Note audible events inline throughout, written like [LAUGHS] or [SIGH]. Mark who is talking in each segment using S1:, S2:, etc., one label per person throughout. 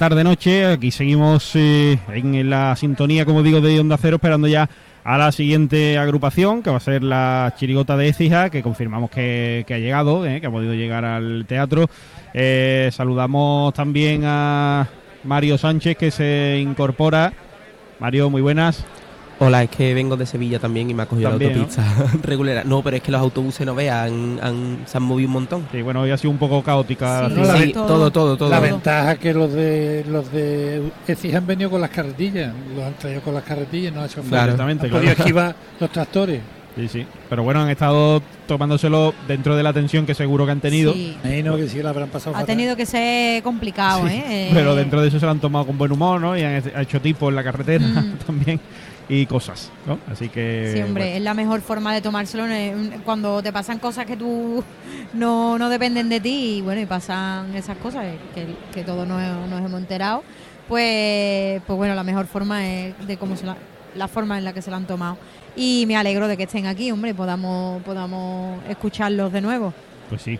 S1: tarde noche. Aquí seguimos eh, en la sintonía, como digo, de Onda Cero, esperando ya a la siguiente agrupación, que va a ser la Chirigota de Écija, que confirmamos que, ha llegado, eh, que ha podido llegar al teatro. Eh, saludamos también a Mario Sánchez, que se incorpora. Mario, muy buenas.
S2: Hola, es que vengo de Sevilla también y me ha cogido la autopista [LAUGHS] regular. No, pero es que los autobuses no vean, se han movido un montón.
S1: Sí, bueno, hoy ha sido un poco caótica.
S2: Sí, todo, todo, todo,
S3: La ventaja es que los de los de han venido con las carretillas, los han traído con las carretillas, no ha hecho
S1: claro, exactamente,
S3: han podido esquivar los tractores.
S1: Sí, sí. Pero bueno, han estado tomándoselo dentro de la tensión que seguro que han tenido. Sí.
S3: que sí la habrán pasado.
S4: Ha tenido que ser complicado, ¿eh?
S1: Pero dentro de eso se lo han tomado con buen humor, ¿no? Y han hecho tipo en la carretera mm. [LAUGHS] también y cosas, ¿no? Así que...
S4: Sí, hombre, es la mejor forma de tomárselo cuando te pasan cosas que tú no, no dependen de ti y bueno, y pasan esas cosas que, que todos nos, hemos enterado, pues, pues bueno, la mejor forma es de cómo se la, la forma en la que se la han tomado. Y me alegro de que estén aquí, hombre, podamos, podamos escucharlos de nuevo.
S1: Pues sí.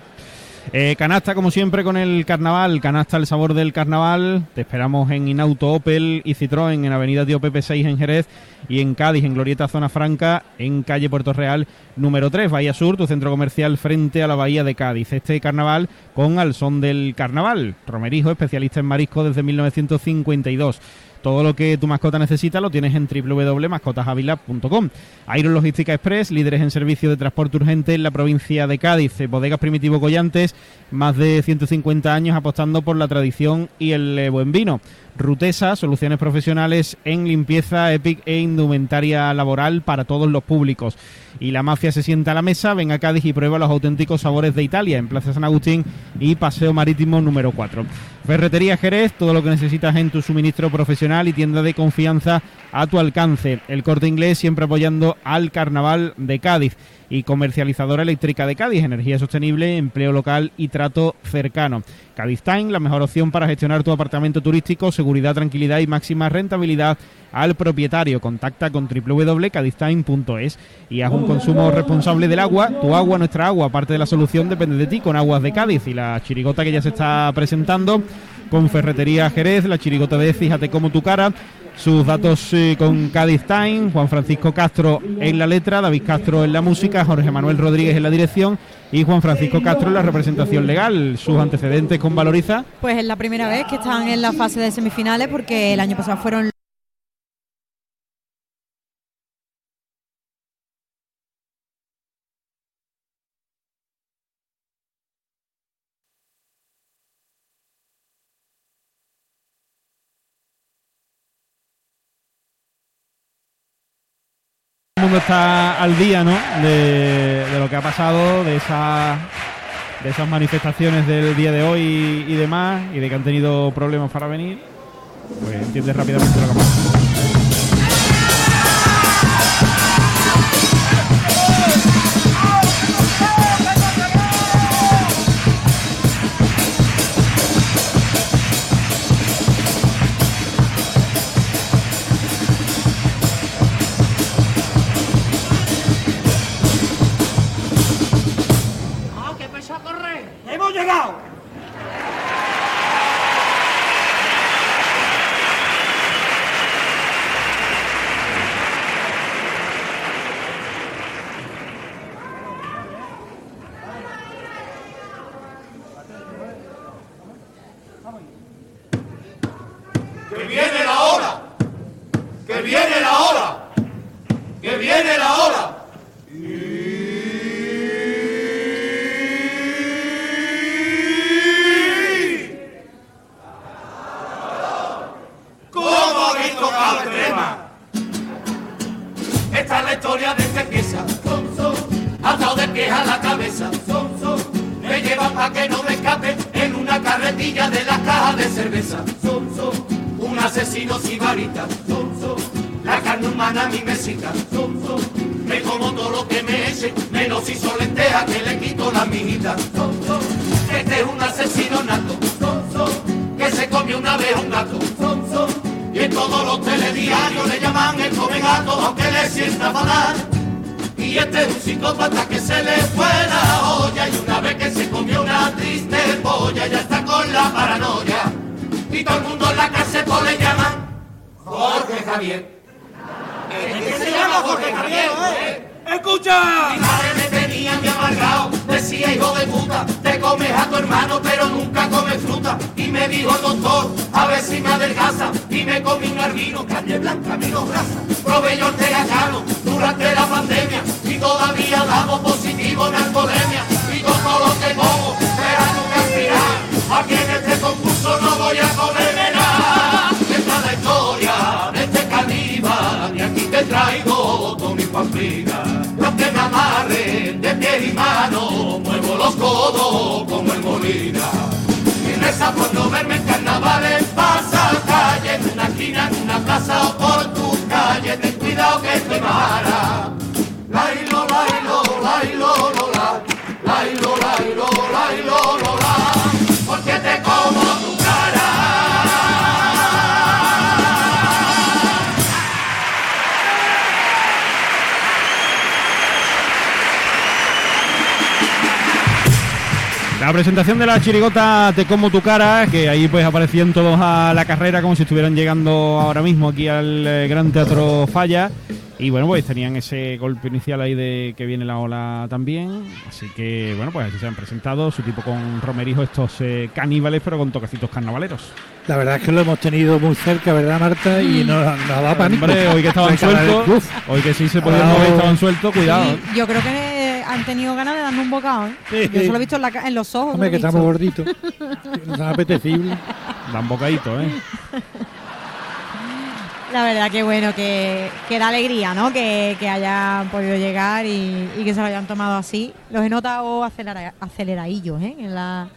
S1: Eh, canasta, como siempre, con el carnaval. Canasta, el sabor del carnaval. Te esperamos en Inauto Opel y Citroën, en Avenida Tío Pepe 6 en Jerez y en Cádiz, en Glorieta Zona Franca, en calle Puerto Real número 3, Bahía Sur, tu centro comercial frente a la Bahía de Cádiz. Este carnaval con al son del carnaval. Romerijo, especialista en marisco desde 1952. Todo lo que tu mascota necesita lo tienes en www.mascotasavila.com. Iron Logística Express, líderes en servicio de transporte urgente en la provincia de Cádiz. Bodegas Primitivo Collantes, más de 150 años apostando por la tradición y el eh, buen vino. Rutesa, soluciones profesionales en limpieza, EPIC e indumentaria laboral para todos los públicos. Y la mafia se sienta a la mesa, ven a Cádiz y prueba los auténticos sabores de Italia en Plaza San Agustín y Paseo Marítimo número 4. Ferretería Jerez, todo lo que necesitas en tu suministro profesional y tienda de confianza a tu alcance. El corte inglés siempre apoyando al carnaval de Cádiz y comercializadora eléctrica de Cádiz, energía sostenible, empleo local y trato cercano. Cádiz Time, la mejor opción para gestionar tu apartamento turístico, seguridad, tranquilidad y máxima rentabilidad al propietario. Contacta con www.cadiztime.es y haz un consumo responsable del agua. Tu agua, nuestra agua, parte de la solución depende de ti con Aguas de Cádiz y la chirigota que ya se está presentando con Ferretería Jerez, la chirigota de Fíjate como tu cara, sus datos eh, con Cádiz Time, Juan Francisco Castro en la letra, David Castro en la música, Jorge Manuel Rodríguez en la dirección y Juan Francisco Castro en la representación legal. ¿Sus antecedentes con Valoriza?
S4: Pues es la primera vez que están en la fase de semifinales porque el año pasado fueron
S1: el mundo está al día, ¿no? De, lo que ha pasado, de esa de esas manifestaciones del día de hoy y demás, y de que han tenido problemas para venir, pues entiendes rápidamente lo que ha pasado.
S5: queja la cabeza, son, me llevan pa' que no me escape en una carretilla de las cajas de cerveza, son, un asesino sibarita, son, la carne humana mi mesita, son, me como todo lo que me eche, menos si son que le quito la minita, son, este es un asesino nato, son, que se comió una vez un gato, son, y en todos los telediarios le llaman el come gato aunque le sienta fatal. Y este es un psicópata que se le fue la olla y una vez que se comió una triste polla ya está con la paranoia. Y todo el mundo en la cárcel le llama Jorge Javier. ¿Es que se llama Jorge Javier? ¿Eh? ¡Escucha! Mi madre me tenía mi amargado, decía hijo de puta, te comes a tu hermano pero nunca comes fruta. Y me dijo el doctor, a ver si me adelgaza, y me comí un arbino, carne blanca, vino grasa, probé yo ortega durante la pandemia, y todavía damos positivo en alcoholemia. Y con todo lo que como, esperando un aspirar, aquí en este concurso no voy a comerme nada. Esta es la historia de este caníbal, y aquí te traigo con mi pamplina. Los que me amarren de pie y mano, muevo los codos como el molina. Y reza por no verme en carnavales, pasa calle, en una esquina, en una plaza o por cuidado que te mara.
S1: La presentación de la chirigota Te como tu cara, que ahí pues aparecían todos a la carrera como si estuvieran llegando ahora mismo aquí al eh, Gran Teatro Falla. Y bueno, pues tenían ese golpe inicial ahí de que viene la ola también. Así que bueno, pues así se han presentado, su tipo con Romerijo, estos eh, caníbales, pero con toquecitos carnavaleros.
S3: La verdad es que lo hemos tenido muy cerca, ¿verdad, Marta? Y nos, nos ha dado pánico.
S1: Hombre, hoy que [LAUGHS] estaban sueltos, hoy que sí se podían mover, estaban sueltos, cuidado.
S4: Y yo creo que han tenido ganas de darme un bocado, ¿eh?
S3: Sí.
S4: Yo solo he visto en, la ca- en los ojos.
S3: Hombre,
S4: lo
S3: que estamos gorditos. Que Nos han apetecible.
S1: Dan bocadito, ¿eh? [LAUGHS]
S4: La verdad que bueno, que, que da alegría, ¿no? Que, que hayan podido llegar y, y que se lo hayan tomado así. Los he notado acelera, aceleradillos, ¿eh? En la,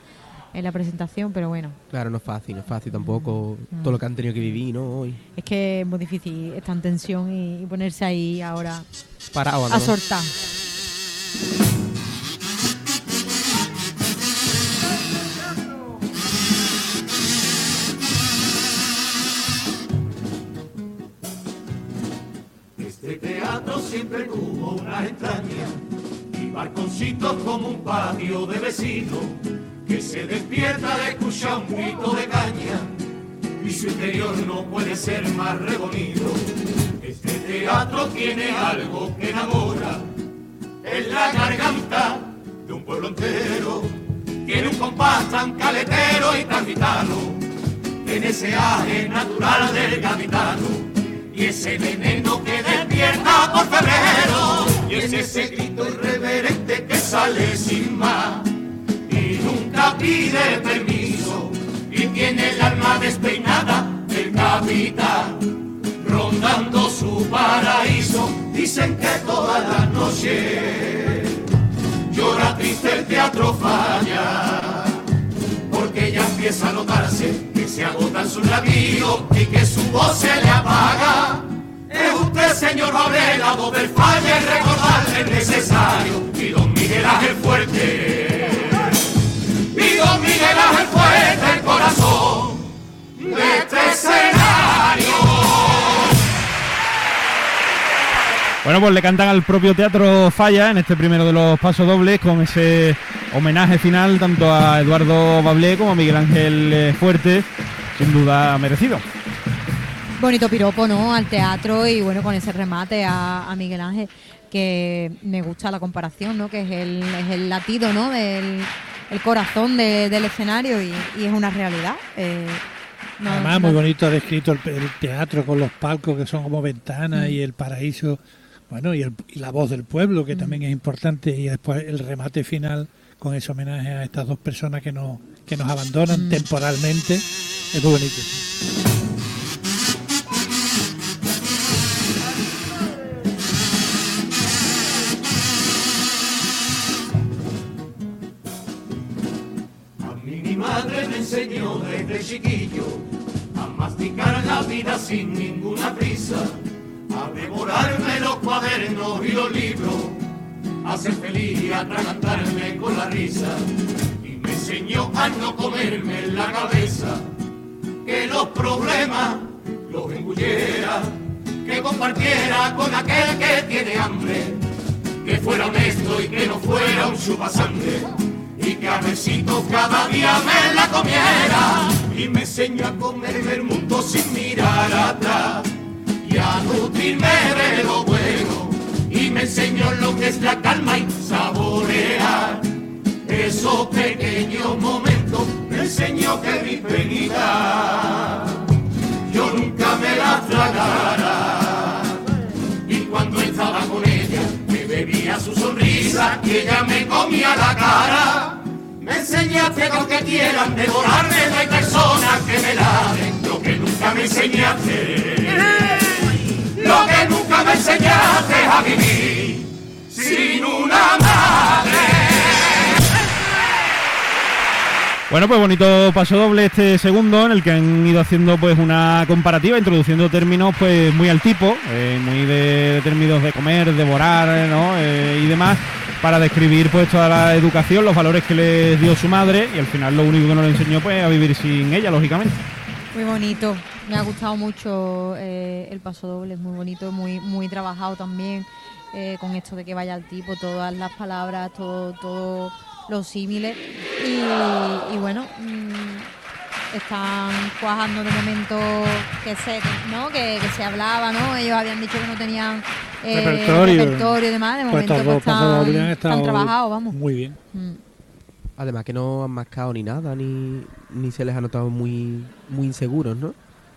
S4: en la presentación, pero bueno,
S2: Claro, no es fácil, no es fácil tampoco todo lo que han tenido que vivir, ¿no? Hoy.
S4: es que es muy difícil estar en tensión y, y ponerse ahí ahora
S2: Parado, ¿no?
S4: a soltar.
S5: Este teatro siempre tuvo una extraña y balconcitos como un patio de vecino que se despierta de escuchar un grito de caña y su interior no puede ser más rebonido. Este teatro tiene algo que enamora, es la garganta de un pueblo entero. Tiene un compás tan caletero y tan gitano, en ese aje natural del capitano. Y ese veneno que despierta por febrero, y es ese grito irreverente que sale sin más, y nunca pide permiso, y tiene el alma despeinada del capitán, rondando paraíso. Dicen que toda la noche llora triste el teatro falla porque ya empieza a notarse que se agotan sus labios y que su voz se le apaga. Es usted, señor Varela, del falla y recordarle es necesario. Y don Miguel Ángel fuerte, y don Miguel Ángel fuerte el corazón de este escenario.
S1: Bueno, pues le cantan al propio Teatro Falla en este primero de los pasos dobles con ese homenaje final tanto a Eduardo Bablé como a Miguel Ángel eh, Fuerte, sin duda merecido.
S4: Bonito piropo, ¿no? Al teatro y bueno, con ese remate a, a Miguel Ángel, que me gusta la comparación, ¿no? Que es el, es el latido, ¿no? Del el corazón de- del escenario y, y es una realidad. eh, no-
S3: Además,
S4: no-
S3: muy bonito ha descrito el, el teatro con los palcos que son como ventanas y el paraíso. Bueno, y, el- y la voz del pueblo, que también es importante. Y después el remate final con ese homenaje a estas dos personas que nos, que nos abandonan temporalmente. Es muy bonito.
S5: A mí mi madre me enseñó desde chiquillo a masticar la vida sin ninguna prisa, a devorarme los cuadernos y los libros, a ser feliz y atragantarme con la risa. Y me enseñó a no comerme en la cabeza, que los problemas los engullera, que compartiera con aquel que tiene hambre, que fuera honesto y que no fuera un chupasangre. y que a besito cada día me la comiera y me enseñó a comerme el mundo sin mirar atrás nutrirme de lo bueno. Y me enseñó lo que es la calma y saborear. Esos pequeños momentos me enseñó que mi penita yo nunca me la tragara y cuando estaba con ella me bebía su sonrisa y ella me comía la cara. Me enseñaste lo que quieran devorarme no hay personas que me laven lo que nunca me enseñaste lo que nunca me enseñaste a vivir sin una madre
S1: Bueno, pues bonito paso doble este segundo en el que han ido haciendo pues una comparativa, introduciendo términos pues muy al tipo, eh, muy de, términos de comer, devorar, ¿no? Eh, y demás, para describir pues toda la educación, los valores que les dio su madre y al final lo único que nos le enseñó pues a vivir sin ella, lógicamente.
S4: Muy bonito, me ha gustado mucho eh, el paso doble, es muy bonito, muy, muy trabajado también eh, con esto de que vaya al tipo, todas las palabras, todo, todo los símiles y, y bueno mm, están cuajando de momento que se no que, que se hablaba no ellos habían dicho que no tenían eh,
S3: Repertorio.
S4: repertorio y demás de
S3: Pues
S4: momento pues, están trabajados vamos
S3: Muy bien.
S4: Mm.
S2: Además que no han mascado ni nada, ni, ni se les ha notado muy, muy inseguros, ¿no?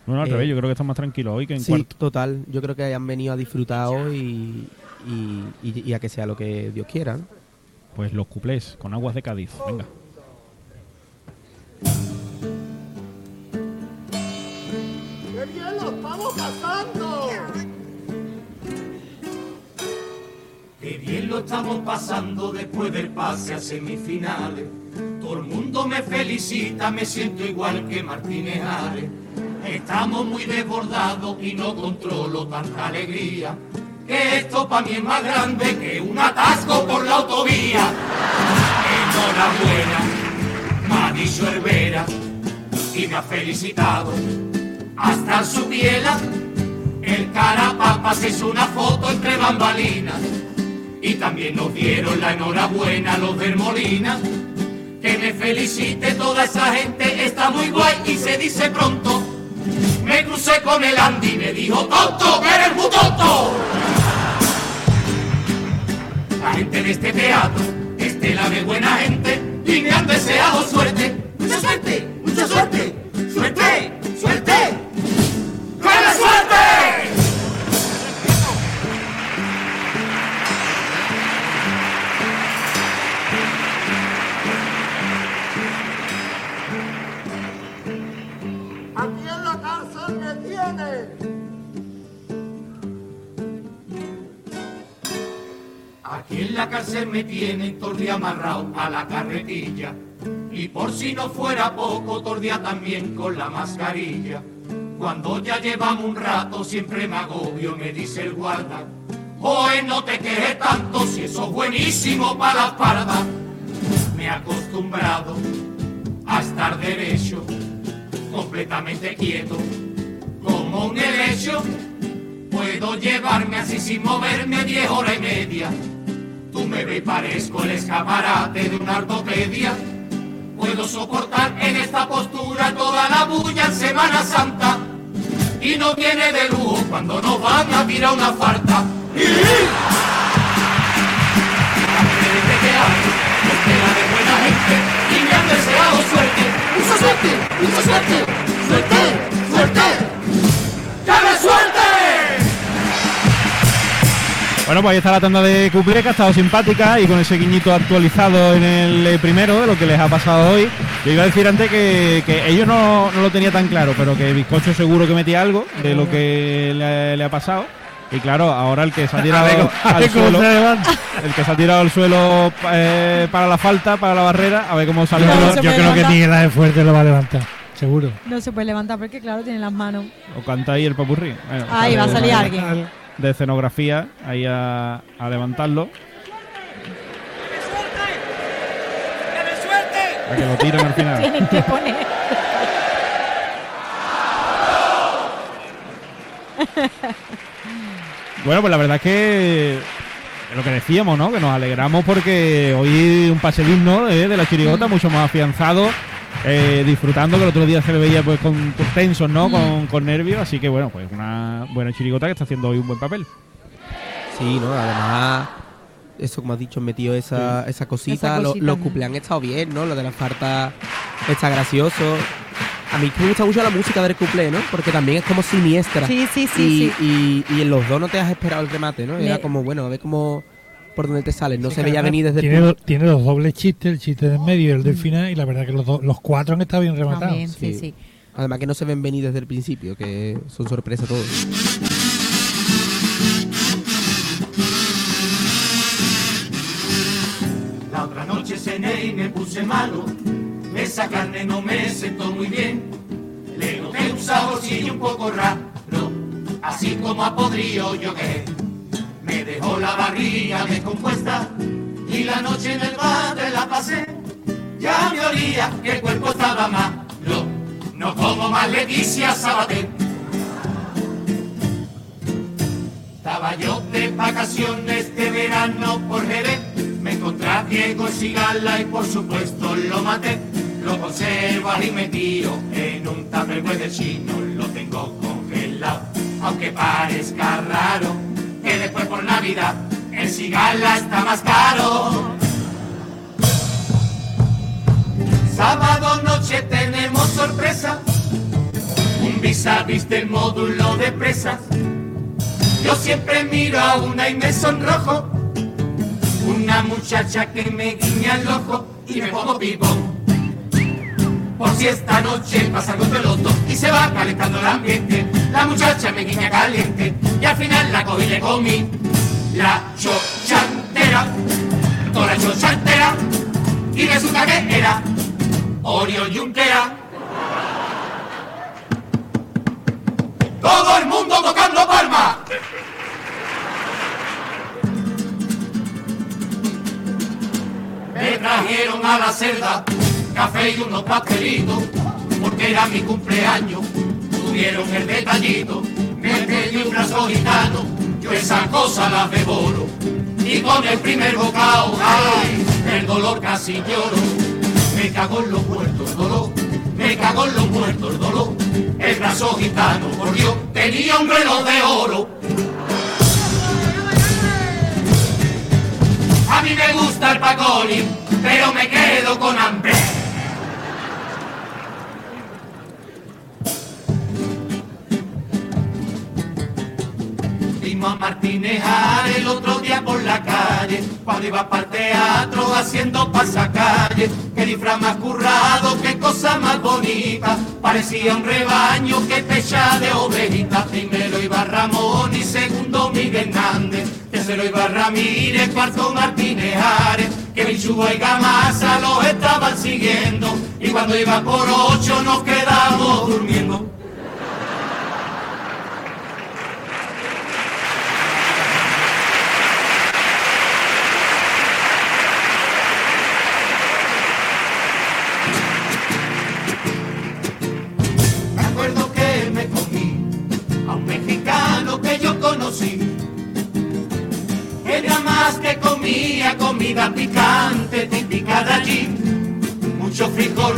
S1: Bueno, al
S2: Eh,
S1: revés, yo creo que están más tranquilos hoy que en
S2: sí,
S1: cuarto.
S2: total. Yo creo que han venido a disfrutar hoy y, y, y- y a que sea lo que Dios quiera. ¿no?
S1: Pues los cuplés con aguas de Cádiz, venga.
S5: ¡Qué bien lo estamos pasando! ¡Qué bien lo estamos pasando después del pase a semifinales! Todo el mundo me felicita, me siento igual que Martínez Ares. Estamos muy desbordados y no controlo tanta alegría. Que esto para mí es más grande que un atasco por la autovía. Enhorabuena, me ha dicho Herrera y me ha felicitado hasta su piela. El carapapa se hizo una foto entre bambalinas y también nos dieron la enhorabuena los del Molina. Que me felicite toda esa gente, está muy guay y se dice pronto. Me crucé con el Andy y me dijo, tonto, que eres muy. La gente de este teatro, estela de buena gente, y me han deseado suerte. Mucha suerte, mucha suerte, suerte, suerte. Cárcel me tienen tordía amarrado a la carretilla. Y por si no fuera poco, tordía también con la mascarilla. Cuando ya llevamos un rato, siempre me agobio, me dice el guarda. Hoy no te quejes tanto, si eso es buenísimo para la espalda. Me he acostumbrado a estar derecho, completamente quieto, como un helecho. Puedo llevarme así sin moverme diez horas y media. Me ves parezco el escaparate de una ortopedia. Puedo soportar en esta postura toda la bulla en Semana Santa. Y no viene de lujo cuando nos van a tirar una. ¡Y! Gente y me han deseado suerte. ¡Mucha suerte! ¡Mucha suerte! ¡Suerte! ¡Suerte!
S1: Bueno, pues ahí está la tanda de cuplé que ha estado simpática y con ese guiñito actualizado en el eh, primero de lo que les ha pasado hoy. Yo iba a decir antes que, que ellos no, no lo tenía tan claro, pero que Bizcocho seguro que metía algo de lo que le, le ha pasado. Y claro, ahora el que se ha [LAUGHS] tirado al suelo, el que se ha tirado al suelo eh, para la falta, para la barrera, a ver cómo sale.
S4: No,
S3: Yo creo que
S4: levantar.
S3: ni la de fuerte lo va a levantar, seguro.
S4: no se puede levantar porque claro tiene las manos
S1: O canta ahí el papurrí. Bueno,
S4: ahí va a salir alguien
S1: De escenografía, ahí a, a levantarlo. A que lo tiren al final.
S4: tienen que poner
S1: Bueno, pues la verdad es que lo que decíamos, ¿no? Que nos alegramos porque hoy un pase digno eh, de la chirigota, mucho más afianzado, eh, disfrutando, que el otro día se le veía pues con, con tensos, ¿no? Con, con nervios, así que bueno, pues una buena chirigota que está haciendo hoy un buen papel.
S2: Sí, ¿no? Además, eso como has dicho, metido esa, esa cosita.
S4: Esa
S2: lo-
S4: cosita,
S2: los cumpleaños han estado bien, ¿no? Lo de la farta está gracioso. A mí me gusta mucho la música del cumple, ¿no? Porque también es como siniestra.
S4: Sí, sí,
S2: y,
S4: sí.
S2: Y, y en los dos no te has esperado el remate, ¿no? Era como, bueno, a ver cómo por dónde te sales. No
S3: Sí,
S2: se veía venir desde
S3: tiene,
S2: el
S3: do- tiene los dobles chistes, el chiste del medio y el del final, y la verdad que los, do- los cuatro han estado bien rematados.
S4: También, sí,
S2: Sí.
S4: sí.
S2: Además que no se ven venir desde el principio, que son sorpresa todos.
S5: La otra noche cené y me puse malo. Esa carne no me sentó muy bien. Le noté un saborcillo un poco raro, así como a podrido yo que dejó la barriga descompuesta y la noche en el bar la pasé. Ya me olía que el cuerpo estaba malo. No como más Leticia Sabater. Estaba yo de vacaciones de verano por Jerez. Me encontré a Diego Sigala y por supuesto lo maté. Lo conservo ahí metido en un tupperware del chino. Lo tengo congelado, aunque parezca raro Navidad el Sigala está más caro. Sábado noche tenemos sorpresa. Un vis a vis del módulo de presas. Yo siempre miro a una y me sonrojo. Una muchacha que me guiña el ojo y me pongo pibón. Por si esta noche pasa algo dos y se va calentando el ambiente. La muchacha me guiña caliente y al final la cogí y le comí. La chochantera, toda la chochantera. Y resulta que era Oriol Junquera. Todo el mundo tocando palmas. Me trajeron a la celda café y unos pastelitos, porque era mi cumpleaños. Tuvieron el detallito, me pedí un brazo gitano, yo esa cosa la devoro. Y con el primer bocado, ay, el dolor casi lloro. Me cago en los muertos el dolor, me cago en los muertos el dolor. El brazo gitano, por Dios, tenía un reloj de oro. A mí me gusta el pacoli, pero me quedo con hambre. Vimos a Martínez Ares el otro día por la calle, cuando iba para el teatro haciendo pasacalle. Qué disfraz más currado, qué cosa más bonita, parecía un rebaño que pecha de ovejitas. Primero iba Ramón y segundo Miguel Hernández, tercero iba Ramírez, cuarto Martínez que Bichúa y Gamasa los estaban siguiendo, y cuando iba por ocho nos quedamos durmiendo. Conocí. Era más que comía comida picante típica de allí. Mucho frijol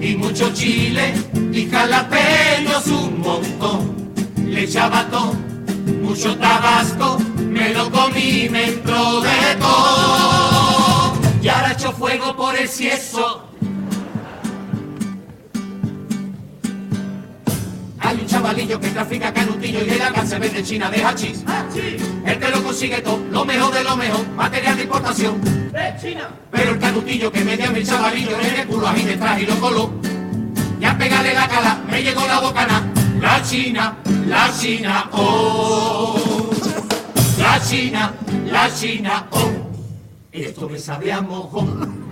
S5: y mucho chile y jalapeños un montón. Le echaba todo, mucho tabasco, me lo comí, me entró de todo. Y ahora echo fuego por el cieso chavalillo que trafica canutillo y le da se vende China de hachís. Él te lo consigue todo, lo mejor de lo mejor, material de importación. Pero el canutillo que me dio a mi chavalillo en el culo a mí detrás y lo coló. Ya pégale la cala, me llegó la bocana. La China, la China, oh. La China, la China, oh. Esto me sabe a mojón.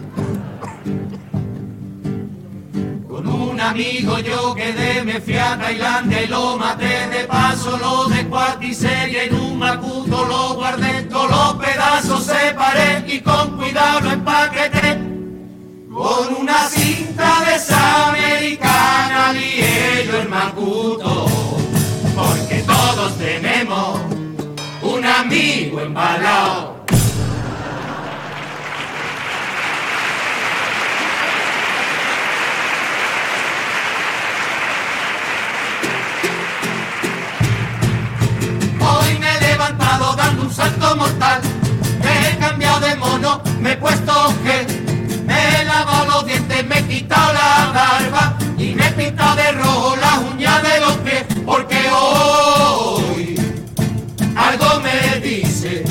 S5: Con un amigo yo quedé, me fui a Tailandia y lo maté. De paso, lo descuarticé y en un macuto lo guardé, todos los pedazos separé y con cuidado lo empaqueté. Con una cinta de esa americana lié yo el macuto, porque todos tenemos un amigo embalado salto mortal. Me he cambiado de mono, me he puesto que me he lavado los dientes, me he quitado la barba y me he pintado de rojo las uñas de los pies, porque hoy algo me dice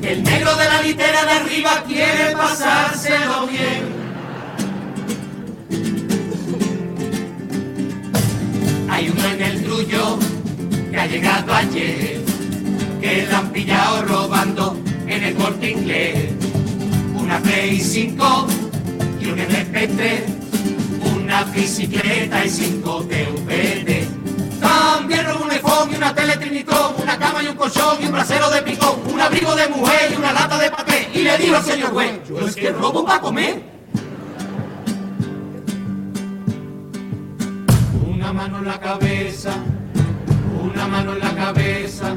S5: que el negro de la litera de arriba quiere pasárselo bien. Hay uno en el tuyo que ha llegado ayer, que la han pillado robando en el corte inglés. Una Play 5 y un MP3, una bicicleta y cinco DVD. También robó un iPhone y una tele Trinitron, una cama y un colchón y un brasero de picón, un abrigo de mujer y una lata de papel. Y le digo al señor juez, yo es que robo para comer. Una mano en la cabeza, una mano en la cabeza,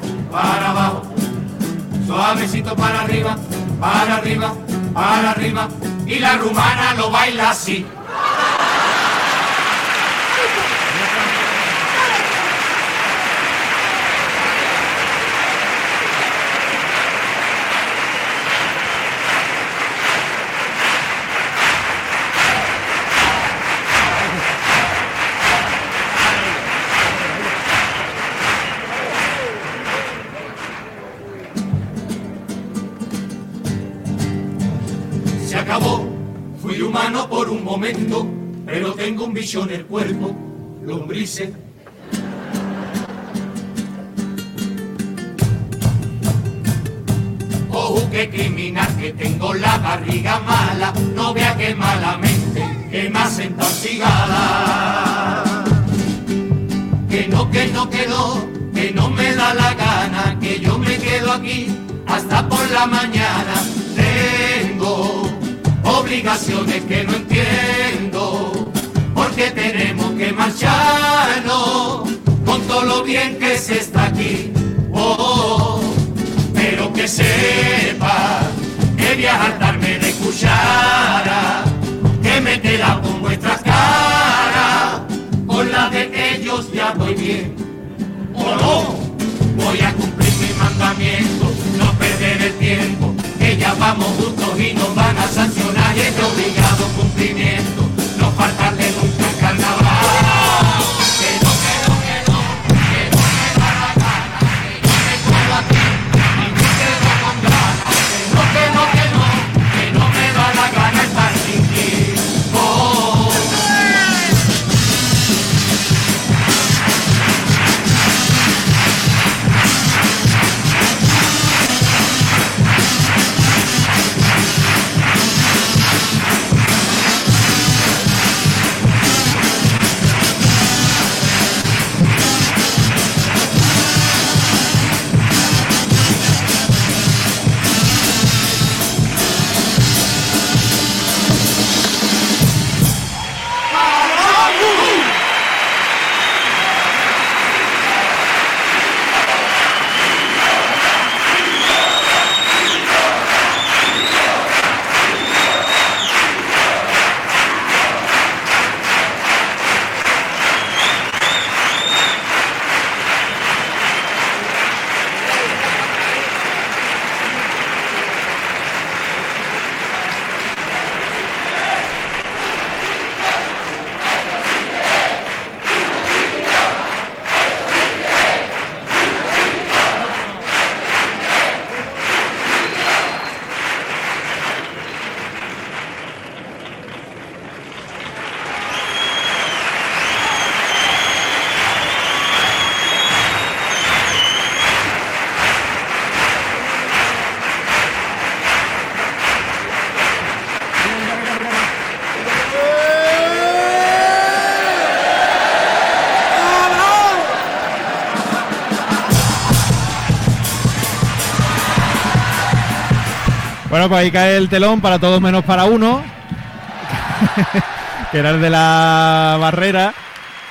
S5: para abajo, suavecito para arriba, para arriba, para arriba, y la rumana lo baila así. Bicho en el cuerpo, lombrices. Ojo que criminal, que tengo la barriga mala, no vea que malamente, que me hacen torcigada. Que no, que no, que no, que no me da la gana, que yo me quedo aquí hasta por la mañana. Tengo obligaciones que no entiendo, porque tenemos que marcharnos con todo lo bien que se está aquí. Oh, pero que sepa que voy a hartarme de cuchara, que me queda con vuestra cara, con la de ellos ya voy bien. O no, voy a cumplir mi mandamiento, no perder el tiempo, que ya vamos juntos y nos van a sancionar y es obligado cumplimiento,
S1: Bueno, pues ahí cae el telón para todos menos para uno. [LAUGHS] que era el de la barrera.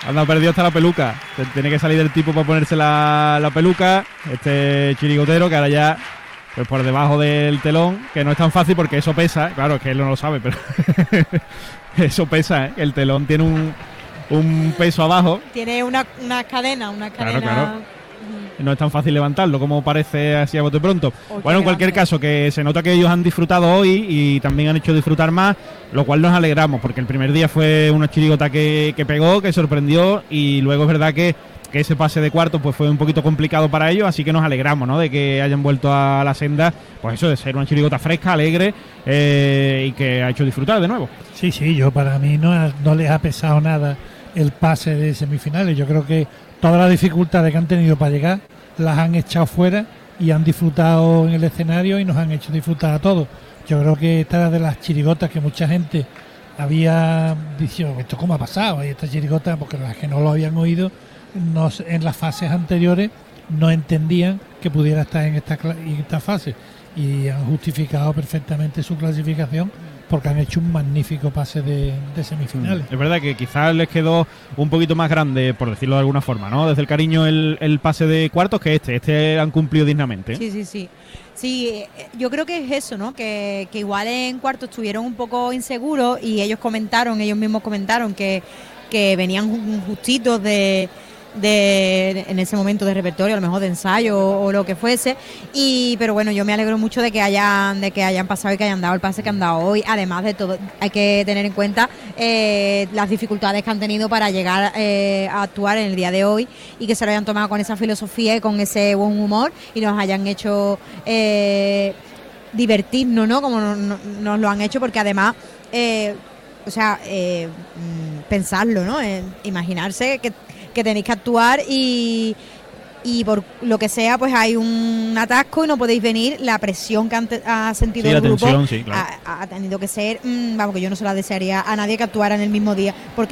S1: Anda, perdido hasta la peluca. Tiene que salir el tipo para ponerse la, la peluca. Este chirigotero que ahora ya, pues por debajo del telón, que no es tan fácil porque eso pesa. Claro, es que él no lo sabe, pero [LAUGHS] eso pesa, ¿eh? El telón tiene un, un peso abajo.
S4: Tiene una, una cadena, una
S1: Claro,
S4: cadena.
S1: claro. No es tan fácil levantarlo como parece así a bote pronto.
S4: Oh,
S1: bueno, en cualquier
S4: grande.
S1: caso, que se nota que ellos han disfrutado hoy y también han hecho disfrutar más, lo cual nos alegramos, porque el primer día fue una chirigota que, que pegó, que sorprendió, y luego es verdad que, que ese pase de cuarto pues fue un poquito complicado para ellos, así que nos alegramos, ¿no? De que hayan vuelto a la senda, pues eso, de ser una chirigota fresca, alegre, eh, y que ha hecho disfrutar de nuevo.
S3: Sí, sí, yo para mí no, ha- no les ha pesado nada el pase de semifinales. Yo creo que todas las dificultades que han tenido para llegar las han echado fuera y han disfrutado en el escenario y nos han hecho disfrutar a todos. Yo creo que esta era de las chirigotas que mucha gente había dicho, ¿esto cómo ha pasado? Y esta chirigota, porque las que no lo habían oído, en las fases anteriores no entendían que pudiera estar en esta, en esta fase y han justificado perfectamente su clasificación porque han hecho un magnífico pase de, de semifinales.
S1: Es verdad que quizás les quedó un poquito más grande, por decirlo de alguna forma, ¿no? Desde el cariño el, el pase de cuartos que este. Este han cumplido dignamente.
S4: Sí, sí, sí. Sí, eh, yo creo que es eso, ¿no? Que, que igual en cuarto estuvieron un poco inseguros y ellos comentaron, ellos mismos comentaron que, que venían ju- justitos de, de en ese momento de repertorio, a lo mejor de ensayo o, lo que fuese. Y pero bueno, yo me alegro mucho de que hayan de que hayan pasado y que hayan dado el pase que han dado hoy. Además de todo, hay que tener en cuenta eh, las dificultades que han tenido para llegar eh, a actuar en el día de hoy y que se lo hayan tomado con esa filosofía y con ese buen humor y nos hayan hecho eh, divertirnos, ¿no? Como no- no- nos lo han hecho, porque además, eh, o sea, eh, mm, pensarlo, ¿no? Eh, imaginarse que, que tenéis que actuar y, y por lo que sea, pues hay un atasco y no podéis venir. La presión que han ha sentido
S1: Sí,
S4: el grupo
S1: tensión, sí, claro.
S4: ha, ha tenido que ser, mm, vamos, que yo no se la desearía a nadie que actuara en el mismo día, porque